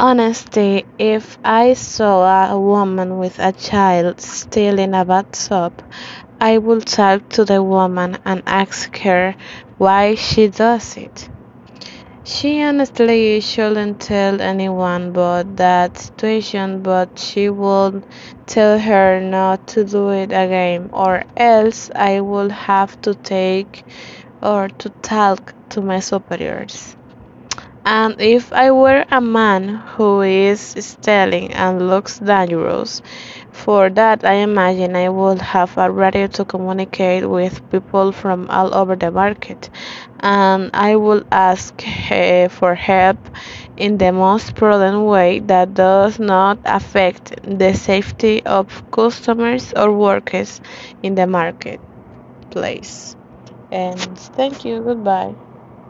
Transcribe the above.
Honesty If I saw a woman with a child stealing a bath soap, I would talk to the woman and ask her why she does it. She honestly shouldn't tell anyone about that situation, but she would tell her not to do it again, or else I would have to take or to talk to my superiors. And if I were a man who is stealing and looks dangerous, for that I imagine I would have a radio to communicate with people from all over the market, and I would ask eh, for help in the most prudent way that does not affect the safety of customers or workers in the marketplace. And thank you. Goodbye.